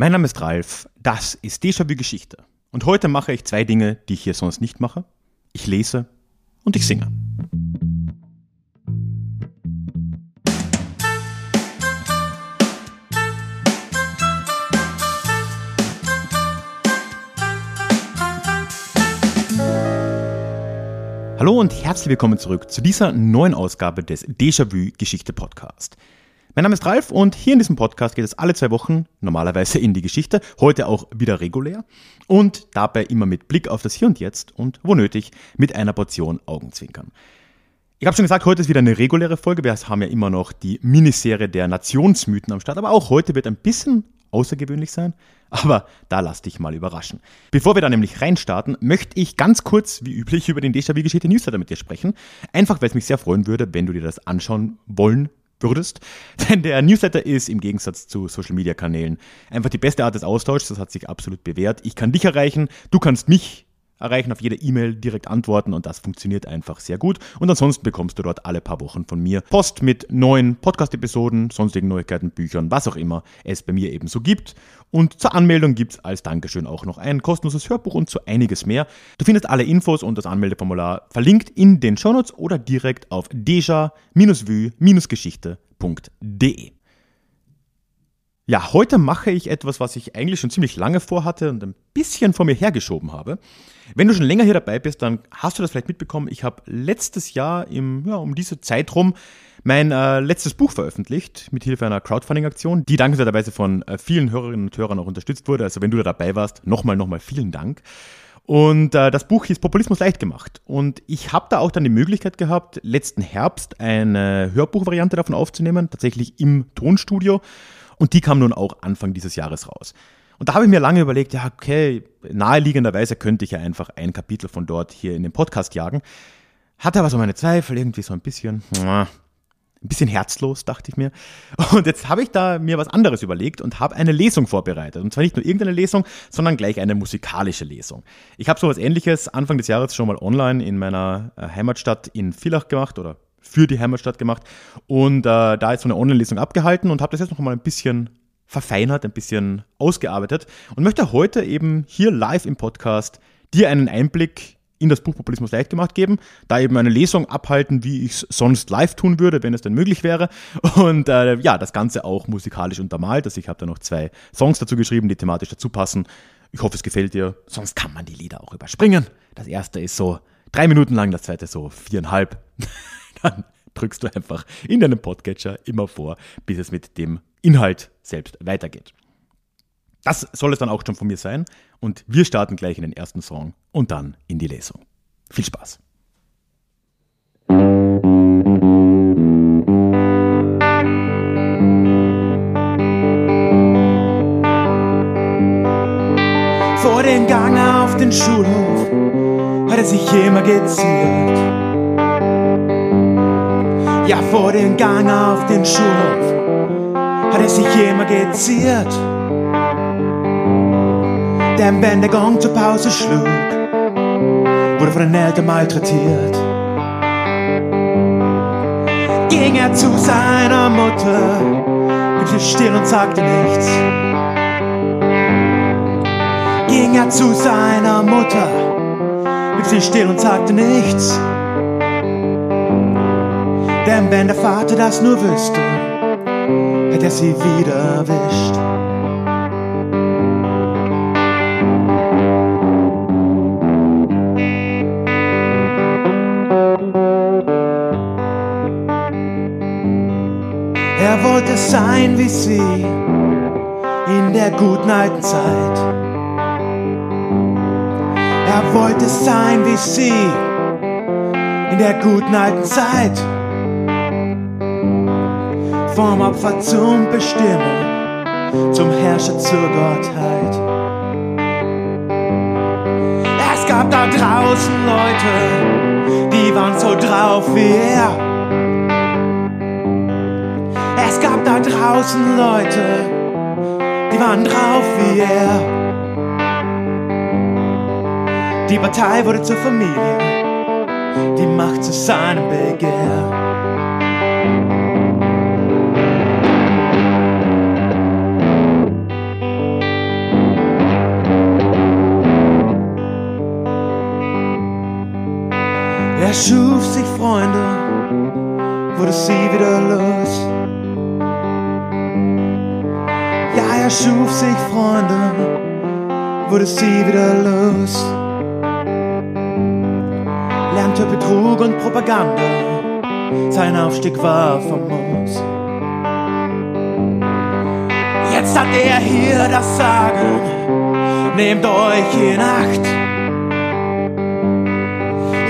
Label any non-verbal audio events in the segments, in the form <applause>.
Mein Name ist Ralf, das ist Déjà-vu Geschichte. Und heute mache ich zwei Dinge, die ich hier sonst nicht mache. Ich lese und ich singe. Hallo und herzlich willkommen zurück zu dieser neuen Ausgabe des Déjà-vu Geschichte Podcast. Mein Name ist Ralf und hier in diesem Podcast geht es alle zwei Wochen normalerweise in die Geschichte, heute auch wieder regulär und dabei immer mit Blick auf das Hier und Jetzt und wo nötig mit einer Portion Augenzwinkern. Ich habe schon gesagt, heute ist wieder eine reguläre Folge. Wir haben ja immer noch die Miniserie der Nationsmythen am Start, aber auch heute wird ein bisschen außergewöhnlich sein. Aber da lass dich mal überraschen. Bevor wir da nämlich reinstarten, möchte ich ganz kurz, wie üblich, über den Déjà-vu-Geschichte Newsletter mit dir sprechen. Einfach, weil es mich sehr freuen würde, wenn du dir das anschauen wollen würdest. <laughs> Denn der Newsletter ist im Gegensatz zu Social Media Kanälen einfach die beste Art des Austauschs. Das hat sich absolut bewährt. Ich kann dich erreichen, du kannst mich erreichen, auf jede E-Mail direkt antworten und das funktioniert einfach sehr gut. Und ansonsten bekommst du dort alle paar Wochen von mir Post mit neuen Podcast-Episoden, sonstigen Neuigkeiten, Büchern, was auch immer es bei mir eben so gibt. Und zur Anmeldung gibt es als Dankeschön auch noch ein kostenloses Hörbuch und so einiges mehr. Du findest alle Infos und das Anmeldeformular verlinkt in den Shownotes oder direkt auf deja-vue-geschichte.de. Ja, heute mache ich etwas, was ich eigentlich schon ziemlich lange vorhatte und ein bisschen vor mir hergeschoben habe. Wenn du schon länger hier dabei bist, dann hast du das vielleicht mitbekommen. Ich habe letztes Jahr im, ja, um diese Zeit rum mein äh, letztes Buch veröffentlicht mit Hilfe einer Crowdfunding-Aktion, die dankenswerterweise von äh, vielen Hörerinnen und Hörern auch unterstützt wurde. Also wenn du da dabei warst, nochmal, nochmal vielen Dank. Und äh, das Buch hieß Populismus leicht gemacht. Und ich habe da auch dann die Möglichkeit gehabt, letzten Herbst eine Hörbuchvariante davon aufzunehmen, tatsächlich im Tonstudio. Und die kam nun auch Anfang dieses Jahres raus. Und da habe ich mir lange überlegt, ja, okay, naheliegenderweise könnte ich ja einfach ein Kapitel von dort hier in den Podcast jagen. Hatte aber so meine Zweifel, irgendwie so ein bisschen, ein bisschen herzlos, dachte ich mir. Und jetzt habe ich da mir was anderes überlegt und habe eine Lesung vorbereitet. Und zwar nicht nur irgendeine Lesung, sondern gleich eine musikalische Lesung. Ich habe so was ähnliches Anfang des Jahres schon mal online in meiner äh, Heimatstadt in Villach gemacht oder für die Heimatstadt gemacht und äh, da ist so eine Online-Lesung abgehalten und habe das jetzt noch mal ein bisschen verfeinert, ein bisschen ausgearbeitet und möchte heute eben hier live im Podcast dir einen Einblick in das Buch Populismus leicht gemacht geben, da eben eine Lesung abhalten, wie ich es sonst live tun würde, wenn es denn möglich wäre. Und äh, ja, das Ganze auch musikalisch untermalt. Also ich habe da noch zwei Songs dazu geschrieben, die thematisch dazu passen. Ich hoffe, es gefällt dir. Sonst kann man die Lieder auch überspringen. Das erste ist so drei Minuten lang, das zweite so viereinhalb. <laughs> Dann drückst du einfach in deinem Podcatcher immer vor, bis es mit dem Inhalt selbst weitergeht. Das soll es dann auch schon von mir sein und wir starten gleich in den ersten Song und dann in die Lesung. Viel Spaß! Vor dem Gang auf den Schulhof hat er sich immer geziert. Ja, vor dem Gang auf den Schulhof hat er sich immer geziert. Denn wenn der Gong zur Pause schlug, wurde von den Eltern malträtiert. Ging er zu seiner Mutter, blieb sie still und sagte nichts. Ging er zu seiner Mutter, blieb sie still und sagte nichts. Denn wenn der Vater das nur wüsste, hätte er sie wieder erwischt. Er wollte sein wie sie in der guten alten Zeit. Er wollte sein wie sie in der guten alten Zeit. Vom Opfer zum Bestimmer, zum Herrscher zur Gottheit. Es gab da draußen Leute, die waren so drauf wie er. Es gab da draußen Leute, die waren drauf wie er. Die Partei wurde zur Familie, die Macht zu seinem Begehr. Schuf sich Freunde, wurde sie wieder los. Ja, er schuf sich Freunde, wurde sie wieder los. Lernte Betrug und Propaganda, sein Aufstieg war famos. Jetzt hat er hier das Sagen, nehmt euch in Acht.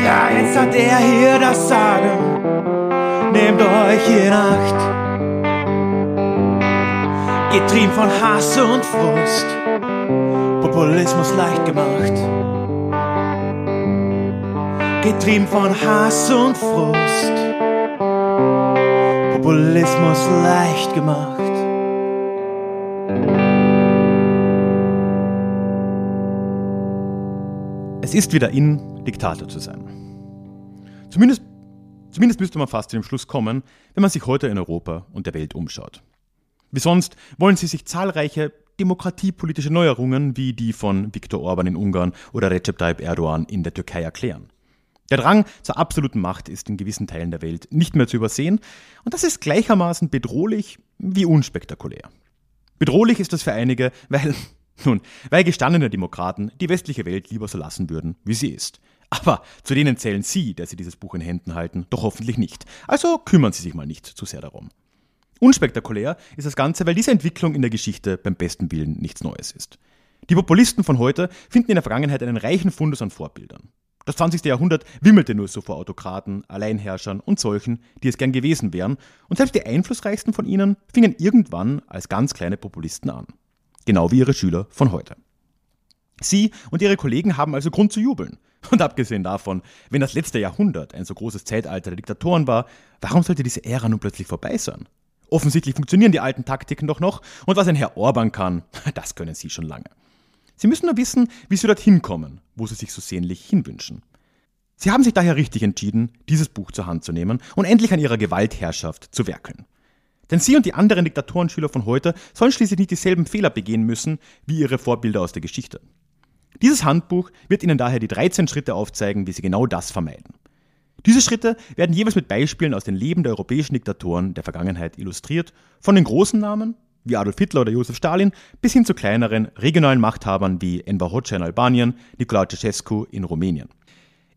Ja, jetzt hat er hier das Sagen, nehmt euch in Acht. Getrieben von Hass und Frust, Populismus leicht gemacht. Getrieben von Hass und Frust, Populismus leicht gemacht. Es ist wieder in, Diktator zu sein. Zumindest, zumindest müsste man fast zu dem Schluss kommen, wenn man sich heute in Europa und der Welt umschaut. Wie sonst wollen sie sich zahlreiche demokratiepolitische Neuerungen wie die von Viktor Orban in Ungarn oder Recep Tayyip Erdogan in der Türkei erklären. Der Drang zur absoluten Macht ist in gewissen Teilen der Welt nicht mehr zu übersehen und das ist gleichermaßen bedrohlich wie unspektakulär. Bedrohlich ist das für einige, weil, <laughs> nun, weil gestandene Demokraten die westliche Welt lieber so lassen würden, wie sie ist. Aber zu denen zählen Sie, der Sie dieses Buch in Händen halten, doch hoffentlich nicht. Also kümmern Sie sich mal nicht zu sehr darum. Unspektakulär ist das Ganze, weil diese Entwicklung in der Geschichte beim besten Willen nichts Neues ist. Die Populisten von heute finden in der Vergangenheit einen reichen Fundus an Vorbildern. Das 20. Jahrhundert wimmelte nur so vor Autokraten, Alleinherrschern und solchen, die es gern gewesen wären, und selbst die einflussreichsten von ihnen fingen irgendwann als ganz kleine Populisten an. Genau wie ihre Schüler von heute. Sie und ihre Kollegen haben also Grund zu jubeln. <laughs> Und abgesehen davon, wenn das letzte Jahrhundert ein so großes Zeitalter der Diktatoren war, warum sollte diese Ära nun plötzlich vorbei sein? Offensichtlich funktionieren die alten Taktiken doch noch und was ein Herr Orban kann, <laughs> das können Sie schon lange. Sie müssen nur wissen, wie Sie dorthin kommen, wo Sie sich so sehnlich hinwünschen. Sie haben sich daher richtig entschieden, dieses Buch zur Hand zu nehmen und endlich an Ihrer Gewaltherrschaft zu werkeln. Denn Sie und die anderen Diktatorenschüler von heute sollen schließlich nicht dieselben Fehler begehen müssen wie ihre Vorbilder aus der Geschichte. Dieses Handbuch wird Ihnen daher die 13 Schritte aufzeigen, wie Sie genau das vermeiden. Diese Schritte werden jeweils mit Beispielen aus den Leben der europäischen Diktatoren der Vergangenheit illustriert, von den großen Namen wie Adolf Hitler oder Josef Stalin bis hin zu kleineren regionalen Machthabern wie Enver Hoxha in Albanien, Nicolae Ceausescu in Rumänien.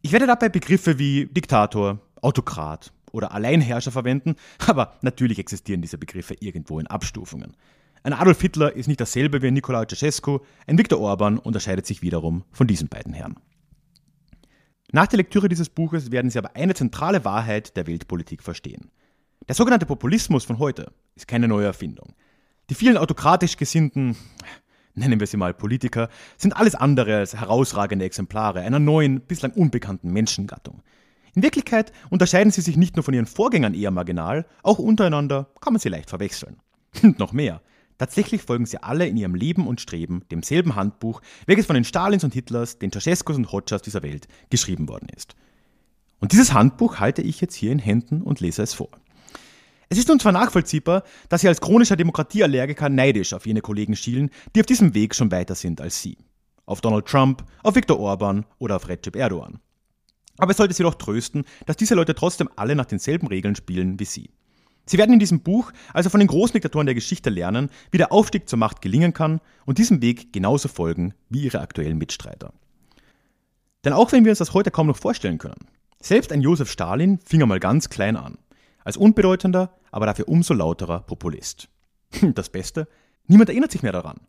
Ich werde dabei Begriffe wie Diktator, Autokrat oder Alleinherrscher verwenden, <laughs> aber natürlich existieren diese Begriffe irgendwo in Abstufungen. Ein Adolf Hitler ist nicht dasselbe wie ein Nicolae Ceausescu, ein Viktor Orban unterscheidet sich wiederum von diesen beiden Herren. Nach der Lektüre dieses Buches werden Sie aber eine zentrale Wahrheit der Weltpolitik verstehen. Der sogenannte Populismus von heute ist keine neue Erfindung. Die vielen autokratisch gesinnten, nennen wir sie mal Politiker, sind alles andere als herausragende Exemplare einer neuen, bislang unbekannten Menschengattung. In Wirklichkeit unterscheiden sie sich nicht nur von ihren Vorgängern eher marginal, auch untereinander kann man sie leicht verwechseln. Und <laughs> noch mehr. Tatsächlich folgen sie alle in ihrem Leben und Streben demselben Handbuch, welches von den Stalins und Hitlers, den Ceausescus und Hoxhas dieser Welt geschrieben worden ist. Und dieses Handbuch halte ich jetzt hier in Händen und lese es vor. Es ist nun zwar nachvollziehbar, dass Sie als chronischer Demokratieallergiker neidisch auf jene Kollegen schielen, die auf diesem Weg schon weiter sind als Sie. Auf Donald Trump, auf Viktor Orban oder auf Recep Erdogan. Aber es sollte Sie doch trösten, dass diese Leute trotzdem alle nach denselben Regeln spielen wie Sie. Sie werden in diesem Buch also von den großen Diktatoren der Geschichte lernen, wie der Aufstieg zur Macht gelingen kann und diesem Weg genauso folgen wie ihre aktuellen Mitstreiter. Denn auch wenn wir uns das heute kaum noch vorstellen können, selbst ein Josef Stalin fing einmal ganz klein an, als unbedeutender, aber dafür umso lauterer Populist. <laughs> Das Beste, niemand erinnert sich mehr daran.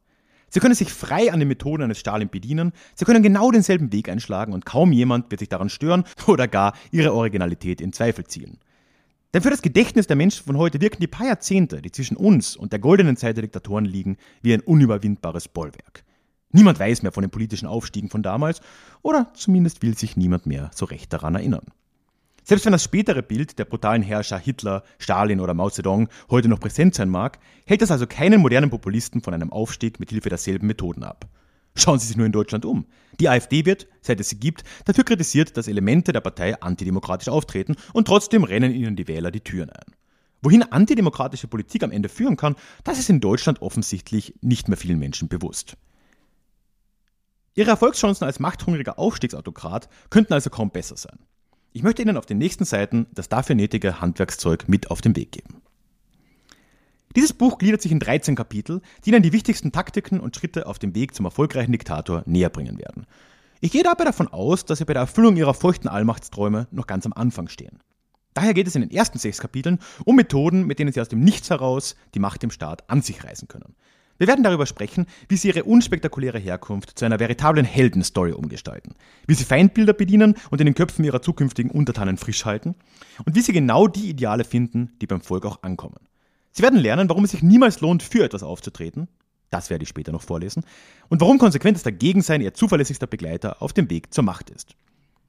Sie können sich frei an den Methoden eines Stalin bedienen, sie können genau denselben Weg einschlagen und kaum jemand wird sich daran stören <laughs> oder gar ihre Originalität in Zweifel ziehen. Denn für das Gedächtnis der Menschen von heute wirken die paar Jahrzehnte, die zwischen uns und der goldenen Zeit der Diktatoren liegen, wie ein unüberwindbares Bollwerk. Niemand weiß mehr von den politischen Aufstiegen von damals, oder zumindest will sich niemand mehr so recht daran erinnern. Selbst wenn das spätere Bild der brutalen Herrscher Hitler, Stalin oder Mao Zedong heute noch präsent sein mag, hält das also keinen modernen Populisten von einem Aufstieg mit Hilfe derselben Methoden ab. Schauen Sie sich nur in Deutschland um. Die AfD wird, seit es sie gibt, dafür kritisiert, dass Elemente der Partei antidemokratisch auftreten und trotzdem rennen ihnen die Wähler die Türen ein. Wohin antidemokratische Politik am Ende führen kann, das ist in Deutschland offensichtlich nicht mehr vielen Menschen bewusst. Ihre Erfolgschancen als machthungriger Aufstiegsautokrat könnten also kaum besser sein. Ich möchte Ihnen auf den nächsten Seiten das dafür nötige Handwerkszeug mit auf den Weg geben. Dieses Buch gliedert sich in 13 Kapitel, die Ihnen die wichtigsten Taktiken und Schritte auf dem Weg zum erfolgreichen Diktator näher bringen werden. Ich gehe dabei davon aus, dass Sie bei der Erfüllung Ihrer feuchten Allmachtsträume noch ganz am Anfang stehen. Daher geht es in den ersten sechs Kapiteln um Methoden, mit denen Sie aus dem Nichts heraus die Macht im Staat an sich reißen können. Wir werden darüber sprechen, wie Sie Ihre unspektakuläre Herkunft zu einer veritablen Heldenstory umgestalten, wie Sie Feindbilder bedienen und in den Köpfen Ihrer zukünftigen Untertanen frisch halten und wie Sie genau die Ideale finden, die beim Volk auch ankommen. Sie werden lernen, warum es sich niemals lohnt, für etwas aufzutreten, das werde ich später noch vorlesen, und warum konsequentes Dagegensein Ihr zuverlässigster Begleiter auf dem Weg zur Macht ist.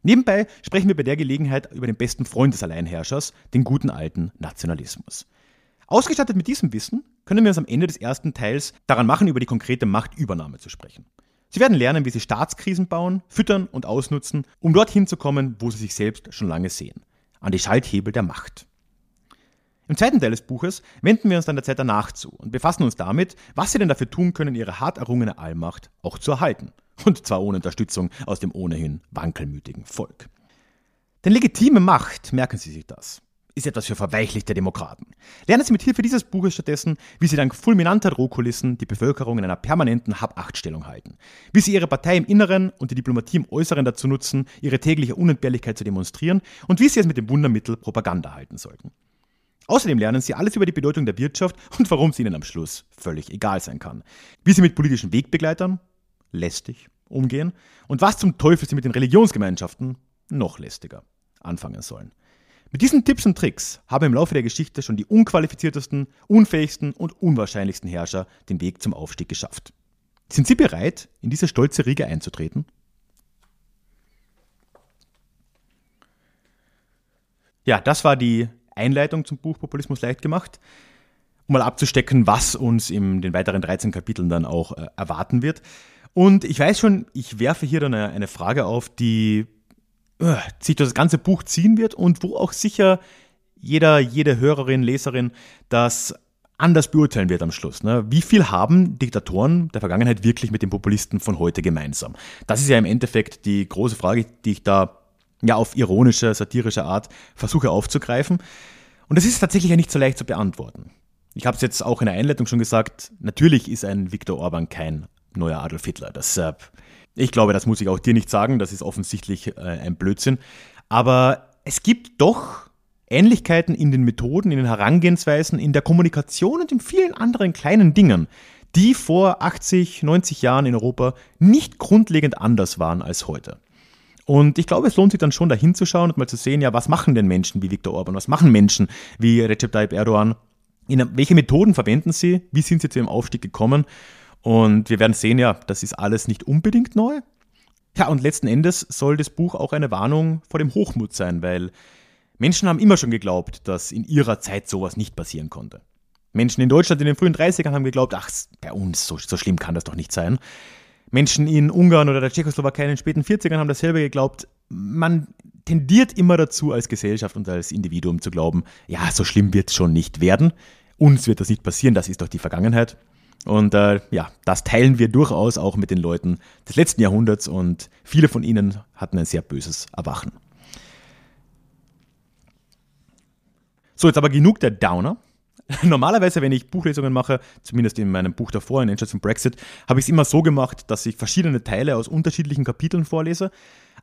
Nebenbei sprechen wir bei der Gelegenheit über den besten Freund des Alleinherrschers, den guten alten Nationalismus. Ausgestattet mit diesem Wissen können wir uns am Ende des ersten Teils daran machen, über die konkrete Machtübernahme zu sprechen. Sie werden lernen, wie Sie Staatskrisen bauen, füttern und ausnutzen, um dorthin zu kommen, wo Sie sich selbst schon lange sehen. An die Schalthebel der Macht. Im zweiten Teil des Buches wenden wir uns dann der Zeit danach zu und befassen uns damit, was Sie denn dafür tun können, Ihre hart errungene Allmacht auch zu erhalten. Und zwar ohne Unterstützung aus dem ohnehin wankelmütigen Volk. Denn legitime Macht, merken Sie sich das, ist etwas für verweichlichte Demokraten. Lernen Sie mit Hilfe dieses Buches stattdessen, wie Sie dank fulminanter Drohkulissen die Bevölkerung in einer permanenten Hab-Acht-Stellung halten. Wie Sie Ihre Partei im Inneren und die Diplomatie im Äußeren dazu nutzen, Ihre tägliche Unentbehrlichkeit zu demonstrieren und wie Sie es mit dem Wundermittel Propaganda halten sollten. Außerdem lernen Sie alles über die Bedeutung der Wirtschaft und warum es Ihnen am Schluss völlig egal sein kann. Wie Sie mit politischen Wegbegleitern, lästig, umgehen und was zum Teufel Sie mit den Religionsgemeinschaften, noch lästiger, anfangen sollen. Mit diesen Tipps und Tricks haben im Laufe der Geschichte schon die unqualifiziertesten, unfähigsten und unwahrscheinlichsten Herrscher den Weg zum Aufstieg geschafft. Sind Sie bereit, in diese stolze Riege einzutreten? Ja, das war die Einleitung zum Buch Populismus leicht gemacht, um mal abzustecken, was uns in den weiteren 13 Kapiteln dann auch äh, erwarten wird. Und ich weiß schon, ich werfe hier dann eine, eine Frage auf, die uh, sich durch das ganze Buch ziehen wird und wo auch sicher jeder, jede Hörerin, Leserin das anders beurteilen wird am Schluss. Ne? Wie viel haben Diktatoren der Vergangenheit wirklich mit den Populisten von heute gemeinsam? Das ist ja im Endeffekt die große Frage, die ich da ja auf ironische, satirische Art versuche aufzugreifen. Und das ist tatsächlich ja nicht so leicht zu beantworten. Ich habe es jetzt auch in der Einleitung schon gesagt, natürlich ist ein Viktor Orban kein neuer Adolf Hitler. Das äh, ich glaube, das muss ich auch dir nicht sagen, das ist offensichtlich äh, ein Blödsinn. Aber es gibt doch Ähnlichkeiten in den Methoden, in den Herangehensweisen, in der Kommunikation und in vielen anderen kleinen Dingen, die vor 80, 90 Jahren in Europa nicht grundlegend anders waren als heute. Und ich glaube, es lohnt sich dann schon dahin zu schauen und mal zu sehen, ja, was machen denn Menschen wie Viktor Orban, was machen Menschen wie Recep Tayyip Erdogan, in, welche Methoden verwenden sie, wie sind sie zu ihrem Aufstieg gekommen und wir werden sehen, ja, das ist alles nicht unbedingt neu. Ja, und letzten Endes soll das Buch auch eine Warnung vor dem Hochmut sein, weil Menschen haben immer schon geglaubt, dass in ihrer Zeit sowas nicht passieren konnte. Menschen in Deutschland in den frühen 30ern haben geglaubt, ach, bei uns, so, so schlimm kann das doch nicht sein. Menschen in Ungarn oder der Tschechoslowakei in den späten 40ern haben dasselbe geglaubt. Man tendiert immer dazu, als Gesellschaft und als Individuum zu glauben, ja, so schlimm wird es schon nicht werden. Uns wird das nicht passieren, das ist doch die Vergangenheit. Und äh, ja, das teilen wir durchaus auch mit den Leuten des letzten Jahrhunderts und viele von ihnen hatten ein sehr böses Erwachen. So, jetzt aber genug der Downer. <laughs> Normalerweise, wenn ich Buchlesungen mache, zumindest in meinem Buch davor, in Entscheid zum Brexit, habe ich es immer so gemacht, dass ich verschiedene Teile aus unterschiedlichen Kapiteln vorlese.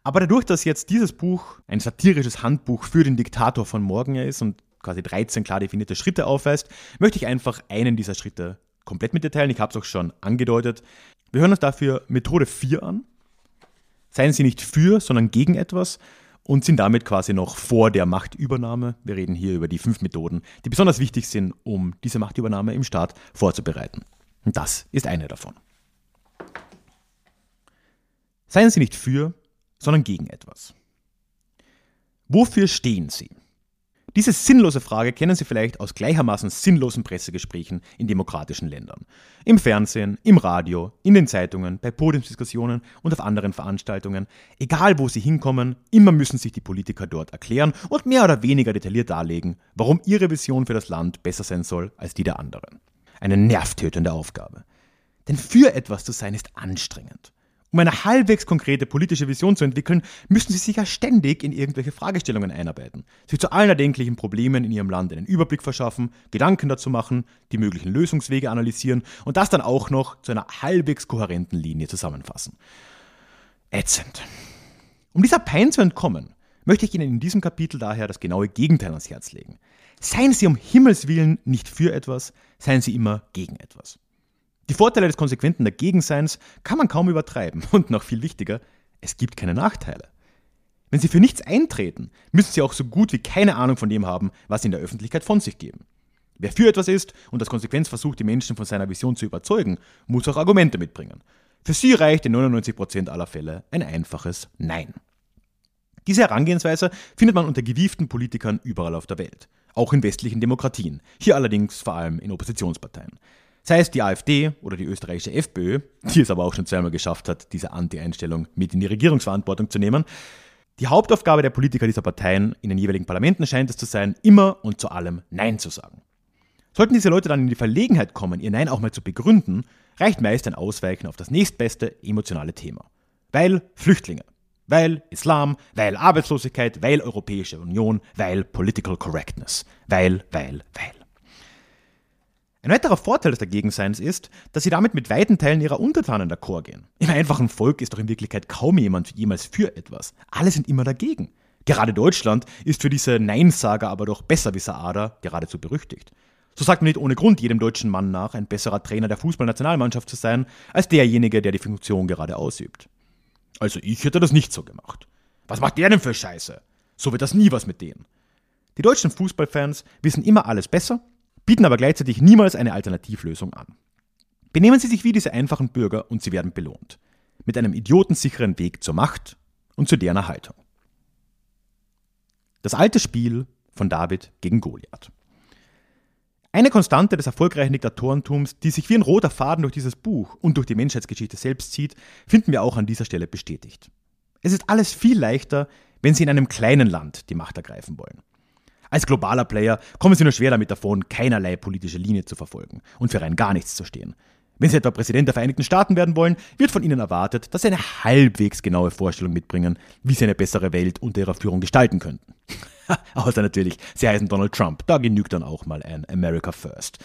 Aber dadurch, dass jetzt dieses Buch ein satirisches Handbuch für den Diktator von morgen ist und quasi 13 klar definierte Schritte aufweist, möchte ich einfach einen dieser Schritte komplett mit dir teilen. Ich habe es auch schon angedeutet. Wir hören uns dafür Methode 4 an. Seien Sie nicht für, sondern gegen etwas und sind damit quasi noch vor der Machtübernahme. Wir reden hier über die fünf Methoden, die besonders wichtig sind, um diese Machtübernahme im Staat vorzubereiten. Und das ist eine davon. Seien Sie nicht für, sondern gegen etwas. Wofür stehen Sie? Diese sinnlose Frage kennen Sie vielleicht aus gleichermaßen sinnlosen Pressegesprächen in demokratischen Ländern. Im Fernsehen, im Radio, in den Zeitungen, bei Podiumsdiskussionen und auf anderen Veranstaltungen. Egal wo Sie hinkommen, immer müssen sich die Politiker dort erklären und mehr oder weniger detailliert darlegen, warum ihre Vision für das Land besser sein soll als die der anderen. Eine nervtötende Aufgabe. Denn für etwas zu sein ist anstrengend. Um eine halbwegs konkrete politische Vision zu entwickeln, müssen sie sich ja ständig in irgendwelche Fragestellungen einarbeiten, sich zu allen erdenklichen Problemen in ihrem Land einen Überblick verschaffen, Gedanken dazu machen, die möglichen Lösungswege analysieren und das dann auch noch zu einer halbwegs kohärenten Linie zusammenfassen. Ätzend. Um dieser Pein zu entkommen, möchte ich Ihnen in diesem Kapitel daher das genaue Gegenteil ans Herz legen. Seien Sie um Himmels willen nicht für etwas, seien Sie immer gegen etwas. Die Vorteile des konsequenten Dagegenseins kann man kaum übertreiben und noch viel wichtiger, es gibt keine Nachteile. Wenn Sie für nichts eintreten, müssen Sie auch so gut wie keine Ahnung von dem haben, was Sie in der Öffentlichkeit von sich geben. Wer für etwas ist und das Konsequenz versucht, die Menschen von seiner Vision zu überzeugen, muss auch Argumente mitbringen. Für Sie reicht in 99% aller Fälle ein einfaches Nein. Diese Herangehensweise findet man unter gewieften Politikern überall auf der Welt, auch in westlichen Demokratien, hier allerdings vor allem in Oppositionsparteien. Sei es die AfD oder die österreichische FPÖ, die es aber auch schon zweimal geschafft hat, diese Anti-Einstellung mit in die Regierungsverantwortung zu nehmen. Die Hauptaufgabe der Politiker dieser Parteien in den jeweiligen Parlamenten scheint es zu sein, immer und zu allem Nein zu sagen. Sollten diese Leute dann in die Verlegenheit kommen, ihr Nein auch mal zu begründen, reicht meist ein Ausweichen auf das nächstbeste emotionale Thema. Weil Flüchtlinge, weil Islam, weil Arbeitslosigkeit, weil Europäische Union, weil Political Correctness, weil, weil, weil. Ein weiterer Vorteil des Dagegenseins ist, dass sie damit mit weiten Teilen ihrer Untertanen d'accord gehen. Im einfachen Volk ist doch in Wirklichkeit kaum jemand jemals für etwas. Alle sind immer dagegen. Gerade Deutschland ist für diese Neinsager aber doch besserwisser Ader geradezu berüchtigt. So sagt man nicht ohne Grund jedem deutschen Mann nach, ein besserer Trainer der Fußballnationalmannschaft zu sein, als derjenige, der die Funktion gerade ausübt. Also ich hätte das nicht so gemacht. Was macht der denn für Scheiße? So wird das nie was mit denen. Die deutschen Fußballfans wissen immer alles besser, bieten aber gleichzeitig niemals eine Alternativlösung an. Benehmen Sie sich wie diese einfachen Bürger und Sie werden belohnt. Mit einem idiotensicheren Weg zur Macht und zu deren Erhaltung. Das alte Spiel von David gegen Goliath. Eine Konstante des erfolgreichen Diktatorentums, die sich wie ein roter Faden durch dieses Buch und durch die Menschheitsgeschichte selbst zieht, finden wir auch an dieser Stelle bestätigt. Es ist alles viel leichter, wenn Sie in einem kleinen Land die Macht ergreifen wollen. Als globaler Player kommen Sie nur schwer damit davon, keinerlei politische Linie zu verfolgen und für rein gar nichts zu stehen. Wenn Sie etwa Präsident der Vereinigten Staaten werden wollen, wird von Ihnen erwartet, dass Sie eine halbwegs genaue Vorstellung mitbringen, wie Sie eine bessere Welt unter Ihrer Führung gestalten könnten. <laughs> Außer natürlich, sie heißen Donald Trump. Da genügt dann auch mal ein America First.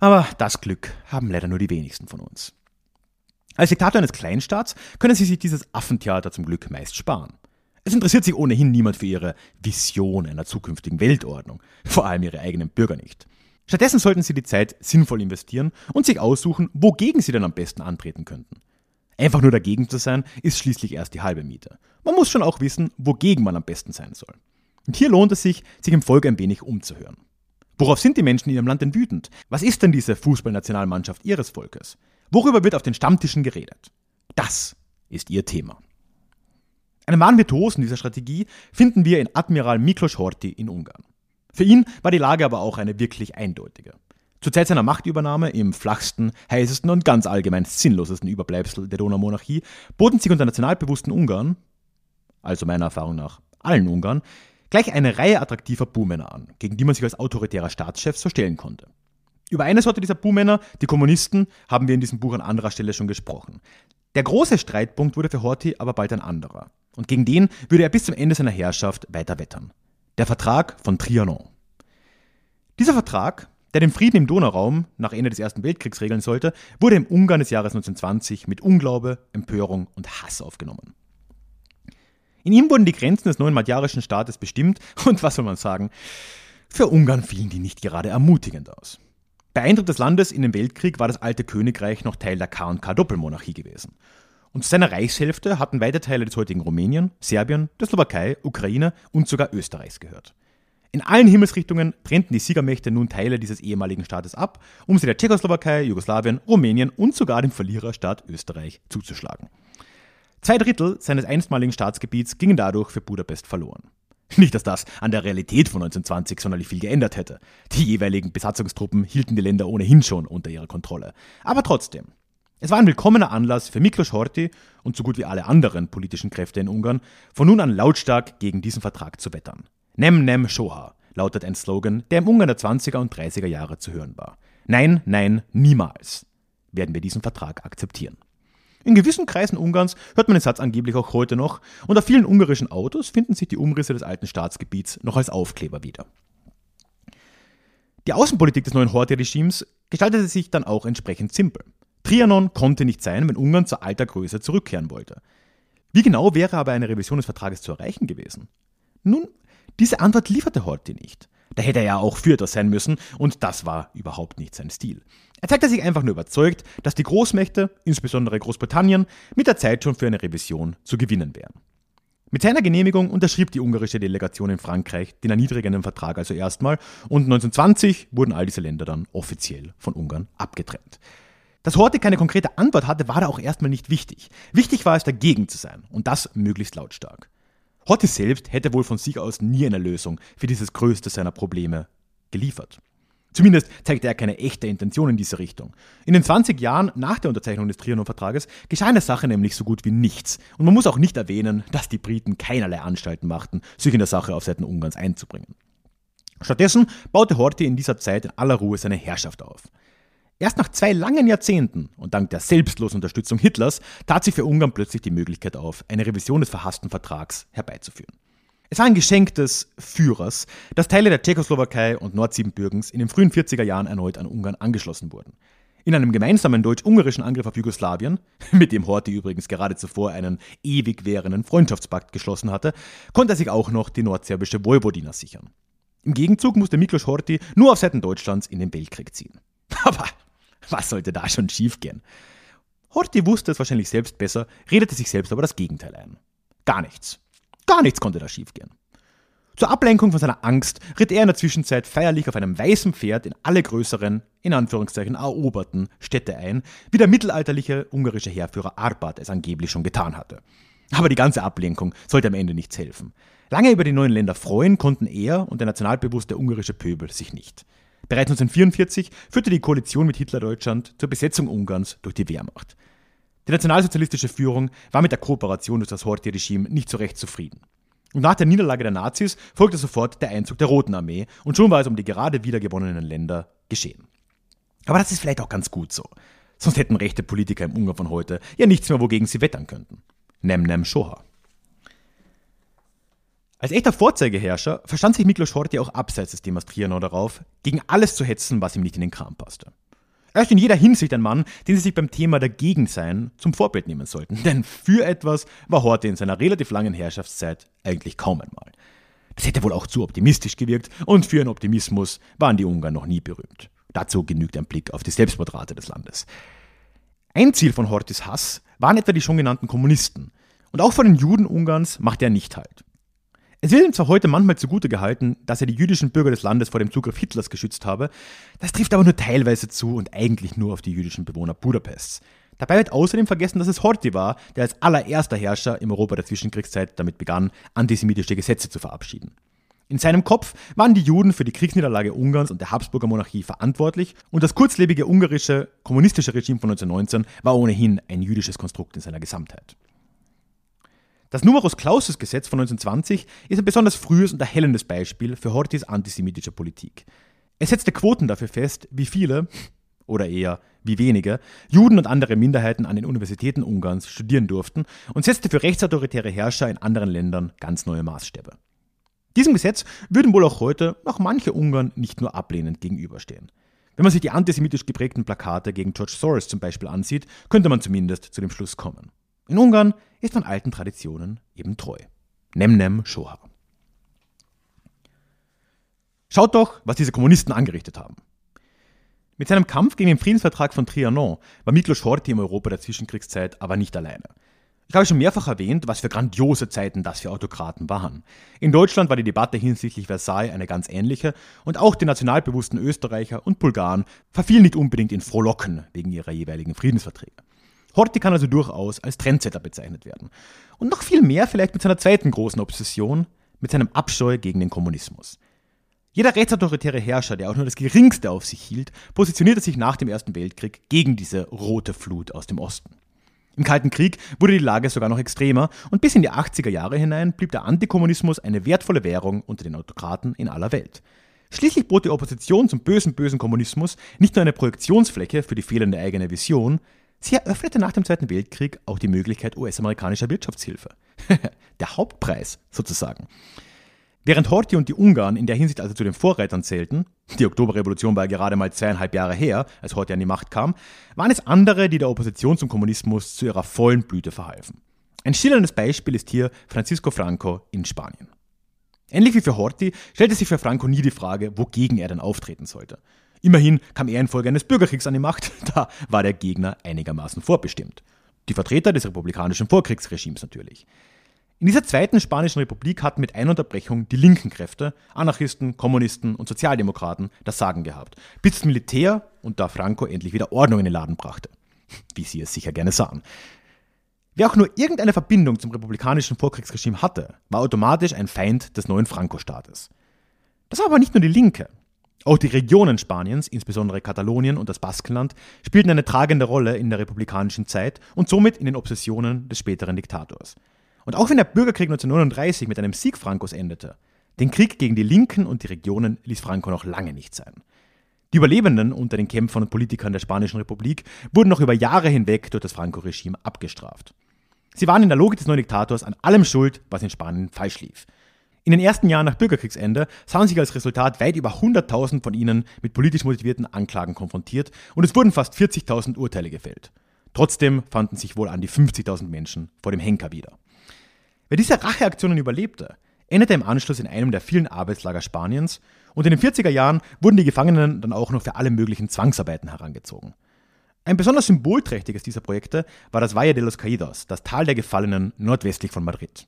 Aber das Glück haben leider nur die wenigsten von uns. Als Diktator eines Kleinstaats können sie sich dieses Affentheater zum Glück meist sparen. Es interessiert sich ohnehin niemand für ihre Vision einer zukünftigen Weltordnung, vor allem ihre eigenen Bürger nicht. Stattdessen sollten sie die Zeit sinnvoll investieren und sich aussuchen, wogegen sie denn am besten antreten könnten. Einfach nur dagegen zu sein, ist schließlich erst die halbe Miete. Man muss schon auch wissen, wogegen man am besten sein soll. Und hier lohnt es sich, sich im Volk ein wenig umzuhören. Worauf sind die Menschen in ihrem Land denn wütend? Was ist denn diese Fußballnationalmannschaft ihres Volkes? Worüber wird auf den Stammtischen geredet? Das ist ihr Thema. Einen wahren Virtuosen dieser Strategie finden wir in Admiral Miklos Horthy in Ungarn. Für ihn war die Lage aber auch eine wirklich eindeutige. Zur Zeit seiner Machtübernahme im flachsten, heißesten und ganz allgemein sinnlosesten Überbleibsel der Donaumonarchie boten sich unter nationalbewussten Ungarn, also meiner Erfahrung nach allen Ungarn, gleich eine Reihe attraktiver Buhmänner an, gegen die man sich als autoritärer Staatschef so stellen konnte. Über eine Sorte dieser Buhmänner, die Kommunisten, haben wir in diesem Buch an anderer Stelle schon gesprochen. Der große Streitpunkt wurde für Horthy aber bald ein anderer. Und gegen den würde er bis zum Ende seiner Herrschaft weiter wettern. Der Vertrag von Trianon. Dieser Vertrag, der den Frieden im Donauraum nach Ende des Ersten Weltkriegs regeln sollte, wurde im Ungarn des Jahres 1920 mit Unglaube, Empörung und Hass aufgenommen. In ihm wurden die Grenzen des neuen magyarischen Staates bestimmt <laughs> und was soll man sagen, für Ungarn fielen die nicht gerade ermutigend aus. Bei Eintritt des Landes in den Weltkrieg war das alte Königreich noch Teil der K&K-Doppelmonarchie gewesen. Und zu seiner Reichshälfte hatten weite Teile des heutigen Rumänien, Serbien, der Slowakei, Ukraine und sogar Österreichs gehört. In allen Himmelsrichtungen trennten die Siegermächte nun Teile dieses ehemaligen Staates ab, um sie der Tschechoslowakei, Jugoslawien, Rumänien und sogar dem Verliererstaat Österreich zuzuschlagen. Zwei Drittel seines einstmaligen Staatsgebiets gingen dadurch für Budapest verloren. <laughs> Nicht, dass das an der Realität von 1920 sonderlich viel geändert hätte. Die jeweiligen Besatzungstruppen hielten die Länder ohnehin schon unter ihrer Kontrolle. Aber trotzdem. Es war ein willkommener Anlass für Miklos Horthy und so gut wie alle anderen politischen Kräfte in Ungarn, von nun an lautstark gegen diesen Vertrag zu wettern. Nem Nem Shoha lautet ein Slogan, der im Ungarn der 20er und 30er Jahre zu hören war. Nein, nein, niemals werden wir diesen Vertrag akzeptieren. In gewissen Kreisen Ungarns hört man den Satz angeblich auch heute noch und auf vielen ungarischen Autos finden sich die Umrisse des alten Staatsgebiets noch als Aufkleber wieder. Die Außenpolitik des neuen Horthy-Regimes gestaltete sich dann auch entsprechend simpel. Trianon konnte nicht sein, wenn Ungarn zur alter Größe zurückkehren wollte. Wie genau wäre aber eine Revision des Vertrages zu erreichen gewesen? Nun, diese Antwort lieferte Horthy nicht. Da hätte er ja auch etwas sein müssen und das war überhaupt nicht sein Stil. Er zeigte sich einfach nur überzeugt, dass die Großmächte, insbesondere Großbritannien, mit der Zeit schon für eine Revision zu gewinnen wären. Mit seiner Genehmigung unterschrieb die ungarische Delegation in Frankreich den erniedrigenden Vertrag also erstmal und 1920 wurden all diese Länder dann offiziell von Ungarn abgetrennt. Dass Horthy keine konkrete Antwort hatte, war da auch erstmal nicht wichtig. Wichtig war es, dagegen zu sein und das möglichst lautstark. Horthy selbst hätte wohl von sich aus nie eine Lösung für dieses größte seiner Probleme geliefert. Zumindest zeigte er keine echte Intention in diese Richtung. In den 20 Jahren nach der Unterzeichnung des Trianon-Vertrages geschah in der Sache nämlich so gut wie nichts. Und man muss auch nicht erwähnen, dass die Briten keinerlei Anstalten machten, sich in der Sache auf Seiten Ungarns einzubringen. Stattdessen baute Horthy in dieser Zeit in aller Ruhe seine Herrschaft auf. Erst nach zwei langen Jahrzehnten und dank der selbstlosen Unterstützung Hitlers tat sich für Ungarn plötzlich die Möglichkeit auf, eine Revision des verhassten Vertrags herbeizuführen. Es war ein Geschenk des Führers, dass Teile der Tschechoslowakei und Nordsiebenbürgens in den frühen 40er Jahren erneut an Ungarn angeschlossen wurden. In einem gemeinsamen deutsch-ungarischen Angriff auf Jugoslawien, <laughs> mit dem Horthy übrigens gerade zuvor einen ewig währenden Freundschaftspakt geschlossen hatte, konnte er sich auch noch die nordserbische Vojvodina sichern. Im Gegenzug musste Miklos Horthy nur auf Seiten Deutschlands in den Weltkrieg ziehen. <laughs> Aber was sollte da schon schiefgehen? Horthy wusste es wahrscheinlich selbst besser, redete sich selbst aber das Gegenteil ein. Gar nichts. Gar nichts konnte da schiefgehen. Zur Ablenkung von seiner Angst ritt er in der Zwischenzeit feierlich auf einem weißen Pferd in alle größeren, in Anführungszeichen eroberten Städte ein, wie der mittelalterliche ungarische Heerführer Arpad es angeblich schon getan hatte. Aber die ganze Ablenkung sollte am Ende nichts helfen. Lange über die neuen Länder freuen konnten er und der nationalbewusste ungarische Pöbel sich nicht. Bereits 1944 führte die Koalition mit Hitlerdeutschland zur Besetzung Ungarns durch die Wehrmacht. Die nationalsozialistische Führung war mit der Kooperation durch das Horthy-Regime nicht so recht zufrieden. Und nach der Niederlage der Nazis folgte sofort der Einzug der Roten Armee und schon war es um die gerade wiedergewonnenen Länder geschehen. Aber das ist vielleicht auch ganz gut so. Sonst hätten rechte Politiker im Ungarn von heute ja nichts mehr, wogegen sie wettern könnten. Nem nem Shoha. Als echter Vorzeigeherrscher verstand sich Miklos Horthy auch abseits des Themas darauf, gegen alles zu hetzen, was ihm nicht in den Kram passte. Er ist in jeder Hinsicht ein Mann, den sie sich beim Thema Dagegensein zum Vorbild nehmen sollten. Denn für etwas war Horthy in seiner relativ langen Herrschaftszeit eigentlich kaum einmal. Das hätte wohl auch zu optimistisch gewirkt und für ihren Optimismus waren die Ungarn noch nie berühmt. Dazu genügt ein Blick auf die Selbstporträte des Landes. Ein Ziel von Horthys Hass waren etwa die schon genannten Kommunisten. Und auch vor den Juden Ungarns machte er nicht halt. Es wird ihm zwar heute manchmal zugute gehalten, dass er die jüdischen Bürger des Landes vor dem Zugriff Hitlers geschützt habe, das trifft aber nur teilweise zu und eigentlich nur auf die jüdischen Bewohner Budapests. Dabei wird außerdem vergessen, dass es Horthy war, der als allererster Herrscher im Europa der Zwischenkriegszeit damit begann, antisemitische Gesetze zu verabschieden. In seinem Kopf waren die Juden für die Kriegsniederlage Ungarns und der Habsburger Monarchie verantwortlich und das kurzlebige ungarische kommunistische Regime von 1919 war ohnehin ein jüdisches Konstrukt in seiner Gesamtheit. Das Numerus Clausus Gesetz von 1920 ist ein besonders frühes und erhellendes Beispiel für Horthys antisemitische Politik. Es setzte Quoten dafür fest, wie viele, oder eher wie wenige, Juden und andere Minderheiten an den Universitäten Ungarns studieren durften und setzte für rechtsautoritäre Herrscher in anderen Ländern ganz neue Maßstäbe. Diesem Gesetz würden wohl auch heute noch manche Ungarn nicht nur ablehnend gegenüberstehen. Wenn man sich die antisemitisch geprägten Plakate gegen George Soros zum Beispiel ansieht, könnte man zumindest zu dem Schluss kommen. In Ungarn ist man alten Traditionen eben treu. Nem nem Shoha. Schaut doch, was diese Kommunisten angerichtet haben. Mit seinem Kampf gegen den Friedensvertrag von Trianon war Miklos Horthy im Europa der Zwischenkriegszeit aber nicht alleine. Ich habe schon mehrfach erwähnt, was für grandiose Zeiten das für Autokraten waren. In Deutschland war die Debatte hinsichtlich Versailles eine ganz ähnliche und auch die nationalbewussten Österreicher und Bulgaren verfielen nicht unbedingt in Frohlocken wegen ihrer jeweiligen Friedensverträge. Horthy kann also durchaus als Trendsetter bezeichnet werden. Und noch viel mehr vielleicht mit seiner zweiten großen Obsession, mit seinem Abscheu gegen den Kommunismus. Jeder rechtsautoritäre Herrscher, der auch nur das Geringste auf sich hielt, positionierte sich nach dem Ersten Weltkrieg gegen diese rote Flut aus dem Osten. Im Kalten Krieg wurde die Lage sogar noch extremer und bis in die 80er Jahre hinein blieb der Antikommunismus eine wertvolle Währung unter den Autokraten in aller Welt. Schließlich bot die Opposition zum bösen, bösen Kommunismus nicht nur eine Projektionsfläche für die fehlende eigene Vision, Sie eröffnete nach dem Zweiten Weltkrieg auch die Möglichkeit US-amerikanischer Wirtschaftshilfe. <laughs> der Hauptpreis sozusagen. Während Horthy und die Ungarn in der Hinsicht also zu den Vorreitern zählten, die Oktoberrevolution war gerade mal zweieinhalb Jahre her, als Horthy an die Macht kam, waren es andere, die der Opposition zum Kommunismus zu ihrer vollen Blüte verhalfen. Ein schillerndes Beispiel ist hier Francisco Franco in Spanien. Ähnlich wie für Horthy stellte sich für Franco nie die Frage, wogegen er denn auftreten sollte. Immerhin kam er infolge eines Bürgerkriegs an die Macht, <laughs> da war der Gegner einigermaßen vorbestimmt. Die Vertreter des republikanischen Vorkriegsregimes natürlich. In dieser zweiten spanischen Republik hatten mit einer Unterbrechung die linken Kräfte, Anarchisten, Kommunisten und Sozialdemokraten das Sagen gehabt, bis das Militär und da Franco endlich wieder Ordnung in den Laden brachte. <laughs> Wie sie es sicher gerne sahen. Wer auch nur irgendeine Verbindung zum republikanischen Vorkriegsregime hatte, war automatisch ein Feind des neuen Franco-Staates. Das war aber nicht nur die Linke. Auch die Regionen Spaniens, insbesondere Katalonien und das Baskenland, spielten eine tragende Rolle in der republikanischen Zeit und somit in den Obsessionen des späteren Diktators. Und auch wenn der Bürgerkrieg 1939 mit einem Sieg Francos endete, den Krieg gegen die Linken und die Regionen ließ Franco noch lange nicht sein. Die Überlebenden unter den Kämpfern und Politikern der Spanischen Republik wurden noch über Jahre hinweg durch das Franco-Regime abgestraft. Sie waren in der Logik des neuen Diktators an allem schuld, was in Spanien falsch lief. In den ersten Jahren nach Bürgerkriegsende sahen sich als Resultat weit über 100.000 von ihnen mit politisch motivierten Anklagen konfrontiert und es wurden fast 40.000 Urteile gefällt. Trotzdem fanden sich wohl an die 50.000 Menschen vor dem Henker wieder. Wer diese Racheaktionen überlebte, endete im Anschluss in einem der vielen Arbeitslager Spaniens und in den 40er Jahren wurden die Gefangenen dann auch noch für alle möglichen Zwangsarbeiten herangezogen. Ein besonders symbolträchtiges dieser Projekte war das Valle de los Caídos, das Tal der Gefallenen nordwestlich von Madrid.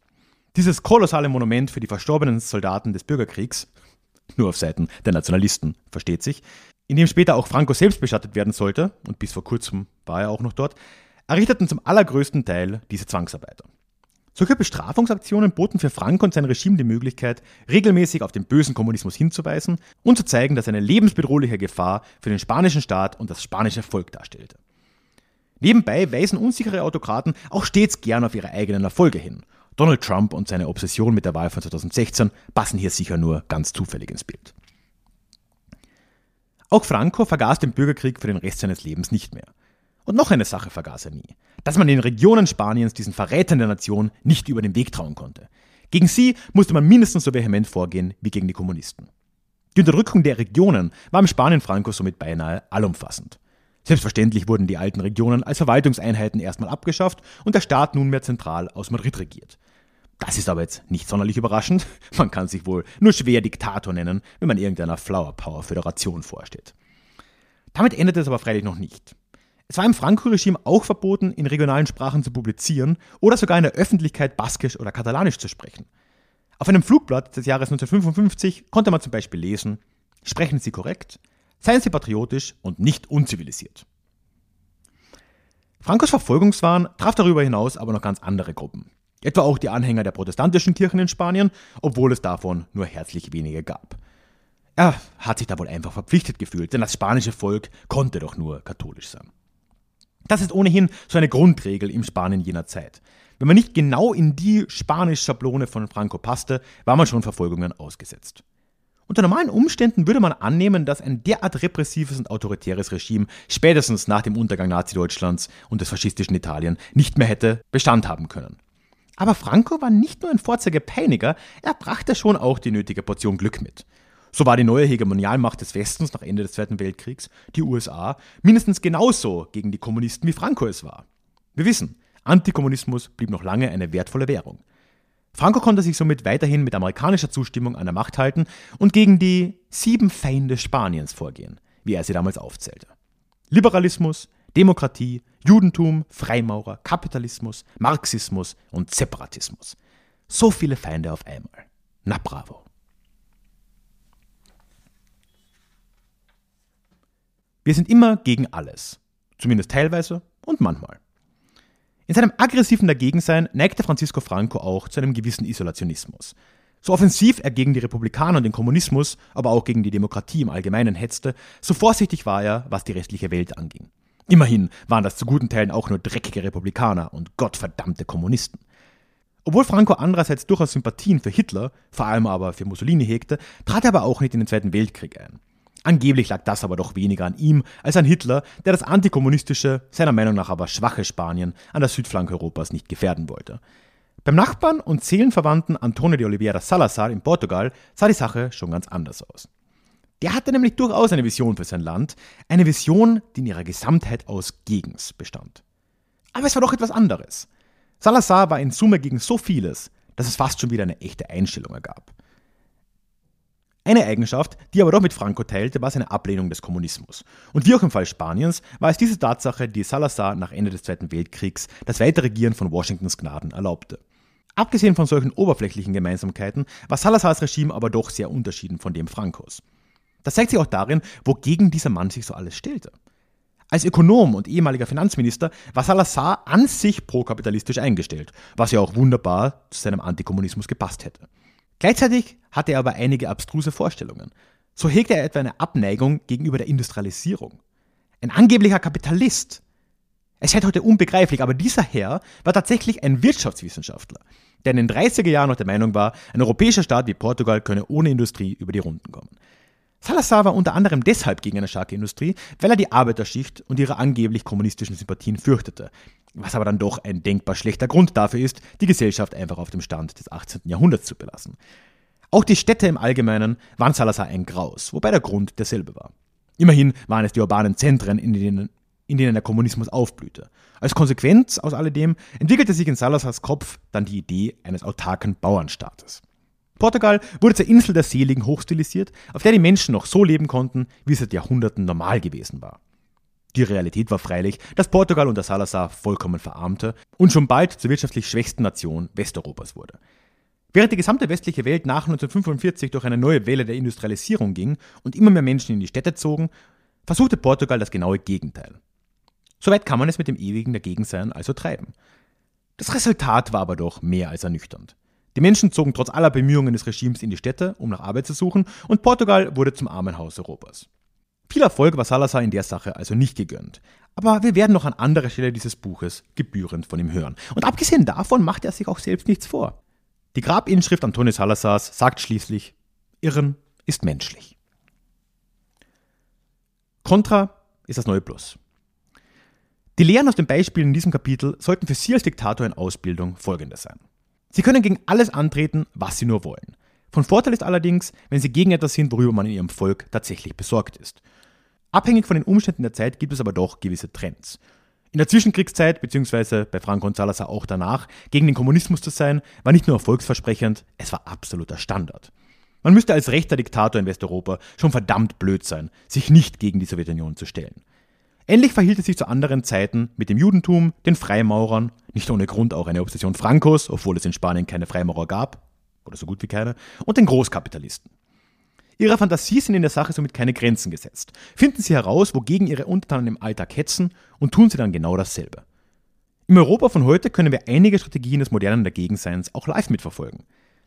Dieses kolossale Monument für die verstorbenen Soldaten des Bürgerkriegs, nur auf Seiten der Nationalisten, versteht sich, in dem später auch Franco selbst bestattet werden sollte, und bis vor kurzem war er auch noch dort, errichteten zum allergrößten Teil diese Zwangsarbeiter. Solche Bestrafungsaktionen boten für Franco und sein Regime die Möglichkeit, regelmäßig auf den bösen Kommunismus hinzuweisen und zu zeigen, dass er eine lebensbedrohliche Gefahr für den spanischen Staat und das spanische Volk darstellte. Nebenbei weisen unsichere Autokraten auch stets gern auf ihre eigenen Erfolge hin. Donald Trump und seine Obsession mit der Wahl von 2016 passen hier sicher nur ganz zufällig ins Bild. Auch Franco vergaß den Bürgerkrieg für den Rest seines Lebens nicht mehr. Und noch eine Sache vergaß er nie, dass man den Regionen Spaniens diesen Verrätern der Nation nicht über den Weg trauen konnte. Gegen sie musste man mindestens so vehement vorgehen wie gegen die Kommunisten. Die Unterdrückung der Regionen war im Spanien Francos somit beinahe allumfassend. Selbstverständlich wurden die alten Regionen als Verwaltungseinheiten erstmal abgeschafft und der Staat nunmehr zentral aus Madrid regiert. Das ist aber jetzt nicht sonderlich überraschend. <laughs> Man kann sich wohl nur schwer Diktator nennen, wenn man irgendeiner Flower Power Föderation vorsteht. Damit endet es aber freilich noch nicht. Es war im Franco-Regime auch verboten, in regionalen Sprachen zu publizieren oder sogar in der Öffentlichkeit Baskisch oder Katalanisch zu sprechen. Auf einem Flugblatt des Jahres 1955 konnte man zum Beispiel lesen, sprechen Sie korrekt, seien Sie patriotisch und nicht unzivilisiert. Francos Verfolgungswahn traf darüber hinaus aber noch ganz andere Gruppen. Etwa auch die Anhänger der protestantischen Kirchen in Spanien, obwohl es davon nur herzlich wenige gab. Er hat sich da wohl einfach verpflichtet gefühlt, denn das spanische Volk konnte doch nur katholisch sein. Das ist ohnehin so eine Grundregel im Spanien jener Zeit. Wenn man nicht genau in die Spanisch-Schablone von Franco passte, war man schon Verfolgungen ausgesetzt. Unter normalen Umständen würde man annehmen, dass ein derart repressives und autoritäres Regime spätestens nach dem Untergang Nazi-Deutschlands und des faschistischen Italien nicht mehr hätte Bestand haben können. Aber Franco war nicht nur ein Vorzeigepeiniger, er brachte schon auch die nötige Portion Glück mit. So war die neue Hegemonialmacht des Westens nach Ende des Zweiten Weltkriegs, die USA, mindestens genauso gegen die Kommunisten wie Franco es war. Wir wissen, Antikommunismus blieb noch lange eine wertvolle Währung. Franco konnte sich somit weiterhin mit amerikanischer Zustimmung an der Macht halten und gegen die sieben Feinde Spaniens vorgehen, wie er sie damals aufzählte. Liberalismus, Demokratie, Judentum, Freimaurer, Kapitalismus, Marxismus und Separatismus. So viele Feinde auf einmal. Na bravo. Wir sind immer gegen alles. Zumindest teilweise und manchmal. In seinem aggressiven Dagegensein neigte Francisco Franco auch zu einem gewissen Isolationismus. So offensiv er gegen die Republikaner und den Kommunismus, aber auch gegen die Demokratie im Allgemeinen hetzte, so vorsichtig war er, was die restliche Welt anging. Immerhin waren das zu guten Teilen auch nur dreckige Republikaner und gottverdammte Kommunisten. Obwohl Franco andererseits durchaus Sympathien für Hitler, vor allem aber für Mussolini hegte, trat er aber auch nicht in den Zweiten Weltkrieg ein. Angeblich lag das aber doch weniger an ihm als an Hitler, der das antikommunistische, seiner Meinung nach aber schwache Spanien an der Südflanke Europas nicht gefährden wollte. Beim Nachbarn und Seelenverwandten Antonio de Oliveira Salazar in Portugal sah die Sache schon ganz anders aus. Der hatte nämlich durchaus eine Vision für sein Land, eine Vision, die in ihrer Gesamtheit aus Gegens bestand. Aber es war doch etwas anderes. Salazar war in Summe gegen so vieles, dass es fast schon wieder eine echte Einstellung ergab. Eine Eigenschaft, die er aber doch mit Franco teilte, war seine Ablehnung des Kommunismus. Und wie auch im Fall Spaniens war es diese Tatsache, die Salazar nach Ende des Zweiten Weltkriegs das Weiterregieren von Washingtons Gnaden erlaubte. Abgesehen von solchen oberflächlichen Gemeinsamkeiten war Salazars Regime aber doch sehr unterschieden von dem Francos. Das zeigt sich auch darin, wogegen dieser Mann sich so alles stellte. Als Ökonom und ehemaliger Finanzminister war Salazar an sich prokapitalistisch eingestellt, was ja auch wunderbar zu seinem Antikommunismus gepasst hätte. Gleichzeitig hatte er aber einige abstruse Vorstellungen. So hegte er etwa eine Abneigung gegenüber der Industrialisierung. Ein angeblicher Kapitalist. Es scheint heute unbegreiflich, aber dieser Herr war tatsächlich ein Wirtschaftswissenschaftler, der in den 30er Jahren noch der Meinung war, ein europäischer Staat wie Portugal könne ohne Industrie über die Runden kommen. Salazar war unter anderem deshalb gegen eine starke Industrie, weil er die Arbeiterschicht und ihre angeblich kommunistischen Sympathien fürchtete. Was aber dann doch ein denkbar schlechter Grund dafür ist, die Gesellschaft einfach auf dem Stand des 18. Jahrhunderts zu belassen. Auch die Städte im Allgemeinen waren Salazar ein Graus, wobei der Grund derselbe war. Immerhin waren es die urbanen Zentren, in denen, in denen der Kommunismus aufblühte. Als Konsequenz aus alledem entwickelte sich in Salazars Kopf dann die Idee eines autarken Bauernstaates. Portugal wurde zur Insel der Seligen hochstilisiert, auf der die Menschen noch so leben konnten, wie es seit Jahrhunderten normal gewesen war. Die Realität war freilich, dass Portugal unter Salazar vollkommen verarmte und schon bald zur wirtschaftlich schwächsten Nation Westeuropas wurde. Während die gesamte westliche Welt nach 1945 durch eine neue Welle der Industrialisierung ging und immer mehr Menschen in die Städte zogen, versuchte Portugal das genaue Gegenteil. Soweit kann man es mit dem ewigen Dagegensein also treiben. Das Resultat war aber doch mehr als ernüchternd. Die Menschen zogen trotz aller Bemühungen des Regimes in die Städte, um nach Arbeit zu suchen, und Portugal wurde zum Armenhaus Europas. Viel Erfolg war Salazar in der Sache also nicht gegönnt. Aber wir werden noch an anderer Stelle dieses Buches gebührend von ihm hören. Und abgesehen davon macht er sich auch selbst nichts vor. Die Grabinschrift Antonio Salazars sagt schließlich, Irren ist menschlich. Contra ist das neue Plus. Die Lehren aus den Beispielen in diesem Kapitel sollten für Sie als Diktator in Ausbildung folgende sein. Sie können gegen alles antreten, was Sie nur wollen. Von Vorteil ist allerdings, wenn Sie gegen etwas sind, worüber man in Ihrem Volk tatsächlich besorgt ist. Abhängig von den Umständen der Zeit gibt es aber doch gewisse Trends. In der Zwischenkriegszeit, beziehungsweise bei Franco und Salazar auch danach, gegen den Kommunismus zu sein, war nicht nur erfolgsversprechend, es war absoluter Standard. Man müsste als rechter Diktator in Westeuropa schon verdammt blöd sein, sich nicht gegen die Sowjetunion zu stellen. Ähnlich verhielt es sich zu anderen Zeiten mit dem Judentum, den Freimaurern, nicht ohne Grund auch eine Obsession Francos, obwohl es in Spanien keine Freimaurer gab, oder so gut wie keine, und den Großkapitalisten. Ihrer Fantasie sind in der Sache somit keine Grenzen gesetzt. Finden Sie heraus, wogegen Ihre Untertanen im Alltag hetzen und tun Sie dann genau dasselbe. Im Europa von heute können wir einige Strategien des modernen Dagegenseins auch live mitverfolgen.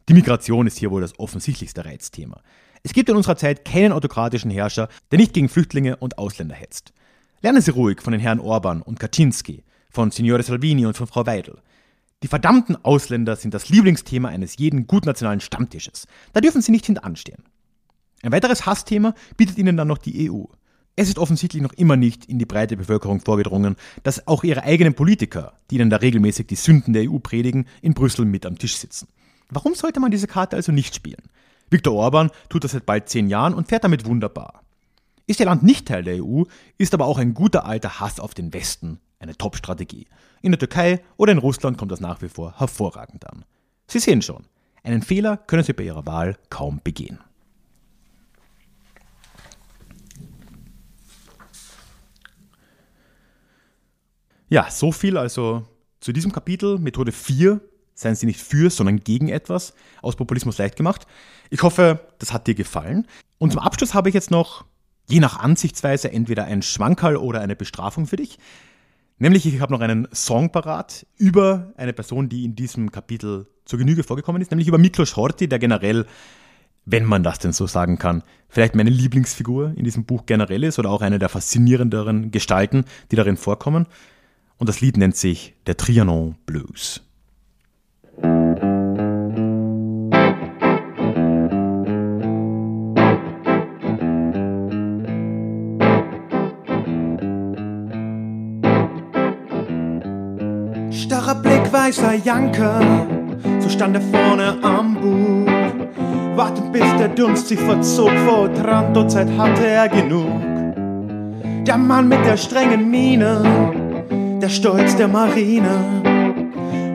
Die Migration ist hier wohl das offensichtlichste Reizthema. Es gibt in unserer Zeit keinen autokratischen Herrscher, der nicht gegen Flüchtlinge und Ausländer hetzt. Lernen Sie ruhig von den Herren Orban und Kaczynski, von Signore Salvini und von Frau Weidel. Die verdammten Ausländer sind das Lieblingsthema eines jeden gutnationalen Stammtisches. Da dürfen Sie nicht hintanstehen. Ein weiteres Hassthema bietet Ihnen dann noch die EU. Es ist offensichtlich noch immer nicht in die breite Bevölkerung vorgedrungen, dass auch Ihre eigenen Politiker, die Ihnen da regelmäßig die Sünden der EU predigen, in Brüssel mit am Tisch sitzen. Warum sollte man diese Karte also nicht spielen? Viktor Orban tut das seit bald zehn Jahren und fährt damit wunderbar. Ist Ihr Land nicht Teil der EU, ist aber auch ein guter alter Hass auf den Westen eine Top-Strategie. In der Türkei oder in Russland kommt das nach wie vor hervorragend an. Sie sehen schon, einen Fehler können Sie bei Ihrer Wahl kaum begehen. Ja, so viel also zu diesem Kapitel. Methode 4. Seien Sie nicht für, sondern gegen etwas. Aus Populismus leicht gemacht. Ich hoffe, das hat dir gefallen. Und zum Abschluss habe ich jetzt noch je nach Ansichtsweise entweder ein Schwankerl oder eine Bestrafung für dich. Nämlich, ich habe noch einen Song parat über eine Person, die in diesem Kapitel zur Genüge vorgekommen ist, nämlich über Miklos Horthy, der generell, wenn man das denn so sagen kann, vielleicht meine Lieblingsfigur in diesem Buch generell ist oder auch eine der faszinierenderen Gestalten, die darin vorkommen. Und das Lied nennt sich Der Trianon Blues. Ein Blick weißer Janker, so stand er vorne am Bug. Warten bis der Dunst sich verzog, vor Trantozeit hatte er genug. Der Mann mit der strengen Miene, der Stolz der Marine,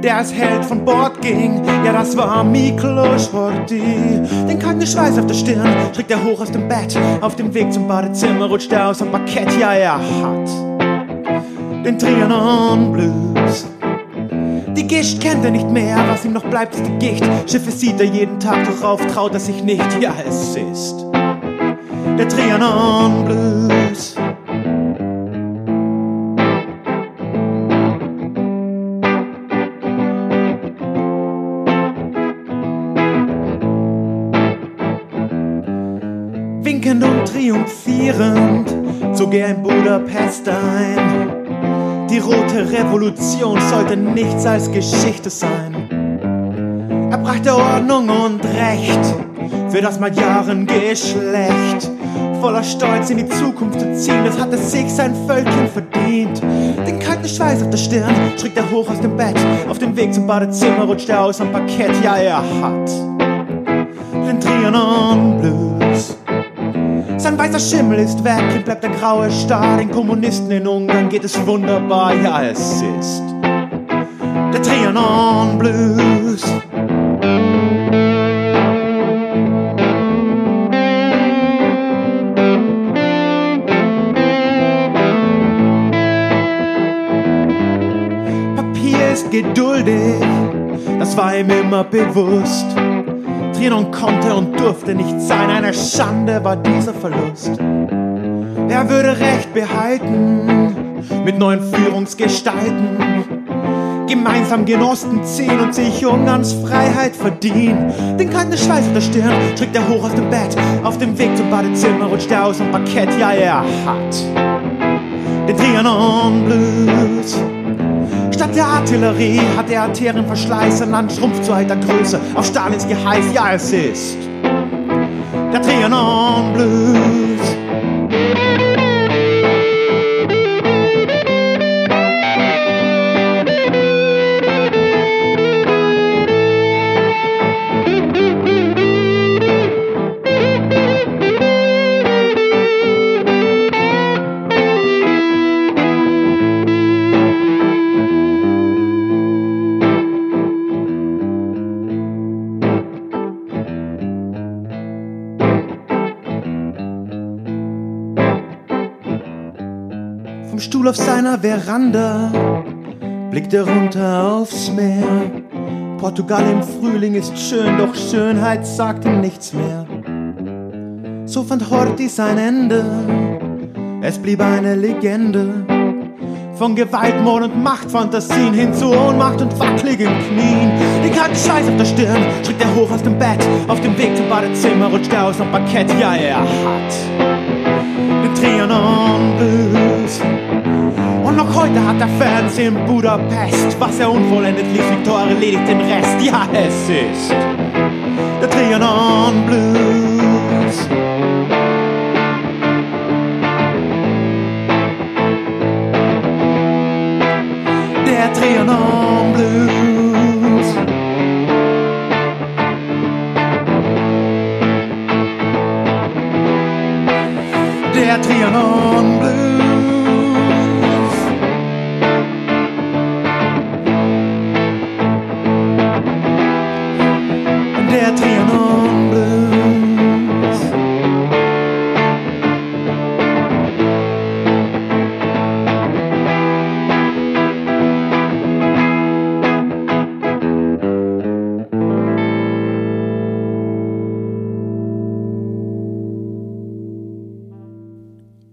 der als Held von Bord ging, ja das war Miklos Horthy. Den kalten Schweiß auf der Stirn trägt er hoch aus dem Bett, auf dem Weg zum Badezimmer rutscht er aus dem Parkett, ja er hat den Trianon Blues. Die Gischt kennt er nicht mehr, was ihm noch bleibt ist die Gicht. Schiffe sieht er jeden Tag, doch auf traut er sich nicht, ja es ist der Trianon Blues. Winkend und triumphierend zog er in Budapest ein. Die rote Revolution sollte nichts als Geschichte sein. Er brachte Ordnung und Recht für das Magyarengeschlecht. Voller Stolz in die Zukunft zu ziehen, das hatte sich sein Völkchen verdient. Den kalten Schweiß auf der Stirn schritt er hoch aus dem Bett. Auf dem Weg zum Badezimmer rutscht er aus am Parkett, ja, er hat den Trianon Blues. Sein weißer Schimmel ist weg, ihm bleibt der graue Star. Den Kommunisten in Ungarn geht es wunderbar, ja, es ist der Trianon Blues. Papier ist geduldig, das war ihm immer bewusst. Trianon konnte und durfte nicht sein, eine Schande war dieser Verlust. Er würde Recht behalten mit neuen Führungsgestalten. Gemeinsam Genossen ziehen und sich Ungarns Freiheit verdienen. Den kalten Schweiß auf der Stirn trägt er hoch aus dem Bett. Auf dem Weg zum Badezimmer rutscht er aus dem Parkett. Ja, er hat den Trianon Blues. Statt der Artillerie hat der Arterienverschleiß ein Land schrumpft zu alter Größe. Auf Stalins Geheiß, ja, es ist der Trianon Blues. Stuhl auf seiner Veranda blickt er runter aufs Meer. Portugal im Frühling ist schön, doch Schönheit sagt ihm nichts mehr. So fand Horthy sein Ende, es blieb eine Legende. Von Gewalt, Mord und Machtfantasien hin zu Ohnmacht und wackeligen Knien. Den kalten Scheiß auf der Stirn schreckt er hoch aus dem Bett. Auf dem Weg zum Badezimmer rutscht er aus dem Parkett. Ja, er hat den Trianon Blues. Und noch heute hat der Fernsehen Budapest, was er unvollendet ließ, Viktor erledigt den Rest. Ja, es ist der Trianon Blues. Der Trianon Blues. Der Trianon Blues.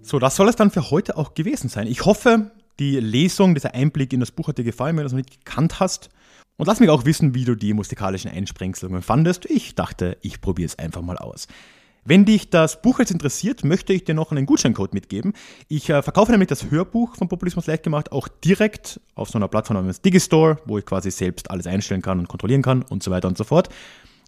So, das soll es dann für heute auch gewesen sein. Ich hoffe, die Lesung, dieser Einblick in das Buch hat dir gefallen, wenn du es noch nicht gekannt hast. Und lass mich auch wissen, wie du die musikalischen Einsprengselungen fandest. Ich dachte, ich probiere es einfach mal aus. Wenn dich das Buch jetzt interessiert, möchte ich dir noch einen Gutscheincode mitgeben. Ich äh, verkaufe nämlich das Hörbuch von Populismus leicht gemacht auch direkt auf so einer Plattform namens Digistore, wo ich quasi selbst alles einstellen kann und kontrollieren kann und so weiter und so fort.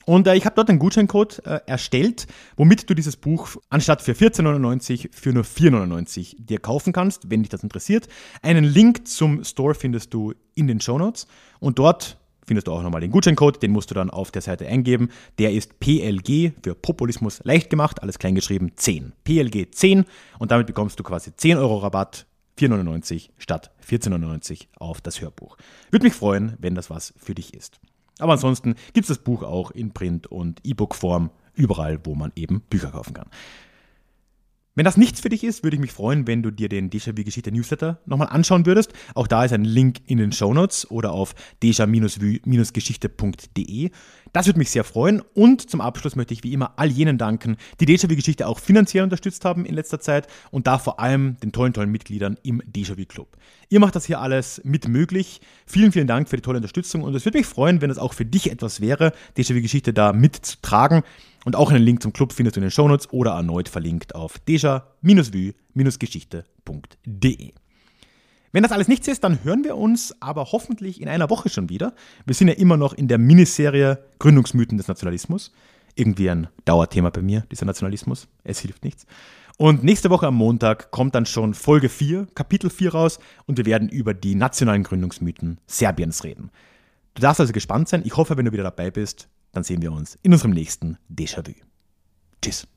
Und äh, ich habe dort einen Gutscheincode äh, erstellt, womit du dieses Buch anstatt für 14,99 für nur 4,99 dir kaufen kannst, wenn dich das interessiert. Einen Link zum Store findest du in den Show Notes und dort findest du auch nochmal den Gutscheincode, den musst du dann auf der Seite eingeben. Der ist PLG für Populismus leicht gemacht, alles kleingeschrieben 10. PLG 10 und damit bekommst du quasi 10 Euro Rabatt 4,99 statt 14,99 auf das Hörbuch. Würde mich freuen, wenn das was für dich ist. Aber ansonsten gibt es das Buch auch in Print- und E-Book-Form überall, wo man eben Bücher kaufen kann. Wenn das nichts für dich ist, würde ich mich freuen, wenn du dir den Déjà-vu-Geschichte Newsletter nochmal anschauen würdest. Auch da ist ein Link in den Show Notes oder auf déjà-geschichte.de. Das würde mich sehr freuen. Und zum Abschluss möchte ich wie immer all jenen danken, die Déjà-vu-Geschichte auch finanziell unterstützt haben in letzter Zeit und da vor allem den tollen, tollen Mitgliedern im Déjà-vu-Club. Ihr macht das hier alles mit möglich. Vielen, vielen Dank für die tolle Unterstützung und es würde mich freuen, wenn es auch für dich etwas wäre, Déjà-vu-Geschichte da mitzutragen. Und auch einen Link zum Club findest du in den Shownotes oder erneut verlinkt auf deja-vue-geschichte.de. Wenn das alles nichts ist, dann hören wir uns aber hoffentlich in einer Woche schon wieder. Wir sind ja immer noch in der Miniserie Gründungsmythen des Nationalismus. Irgendwie ein Dauerthema bei mir, dieser Nationalismus. Es hilft nichts. Und nächste Woche am Montag kommt dann schon Folge 4, Kapitel 4 raus und wir werden über die nationalen Gründungsmythen Serbiens reden. Du darfst also gespannt sein. Ich hoffe, wenn du wieder dabei bist, dann sehen wir uns in unserem nächsten Déjà-vu. Tschüss.